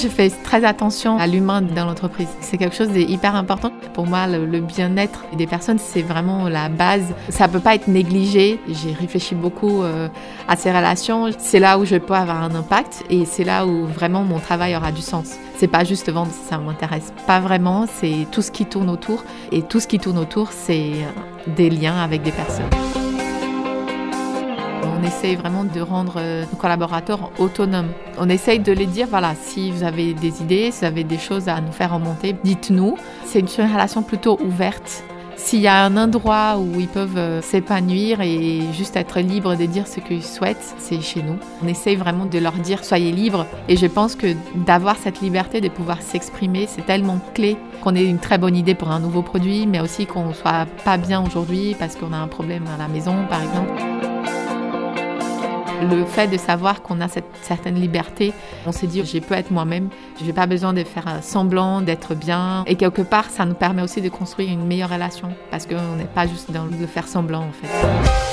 je fais très attention à l'humain dans l'entreprise. C'est quelque chose d'hyper important. Pour moi, le, bien-être des personnes, c'est vraiment la base. Ça peut pas être négligé. J'ai réfléchi beaucoup euh, à ces relations. C'est là où je peux avoir un impact et c'est là où vraiment mon travail aura du sens. C'est pas juste vendre, ça m'intéresse pas vraiment. C'est tout ce qui tourne autour et tout ce qui tourne autour, c'est des liens avec des personnes. On essaye vraiment de rendre euh, nos collaborateurs autonomes. On essaye de les dire, voilà, si vous avez des idées, si vous avez des choses à nous faire remonter, dites-nous. C'est une relation plutôt ouverte. S'il y a un endroit où ils peuvent euh, s'épanouir et juste être libres de dire ce qu'ils souhaitent, c'est chez nous. On essaye vraiment de leur dire soyez libres. Et je pense que d'avoir cette liberté de pouvoir s'exprimer, c'est tellement clé qu'on ait une très bonne idée pour un nouveau produit, mais aussi qu'on soit pas bien aujourd'hui parce qu'on a un problème à la maison, par exemple le fait de savoir qu'on a cette certaine liberté, on s'est dit, je peux être moi-même, je n'ai pas besoin de faire semblant, d'être bien. Et quelque part, ça nous permet aussi de construire une meilleure relation parce qu'on n'est pas juste dans le faire semblant en fait.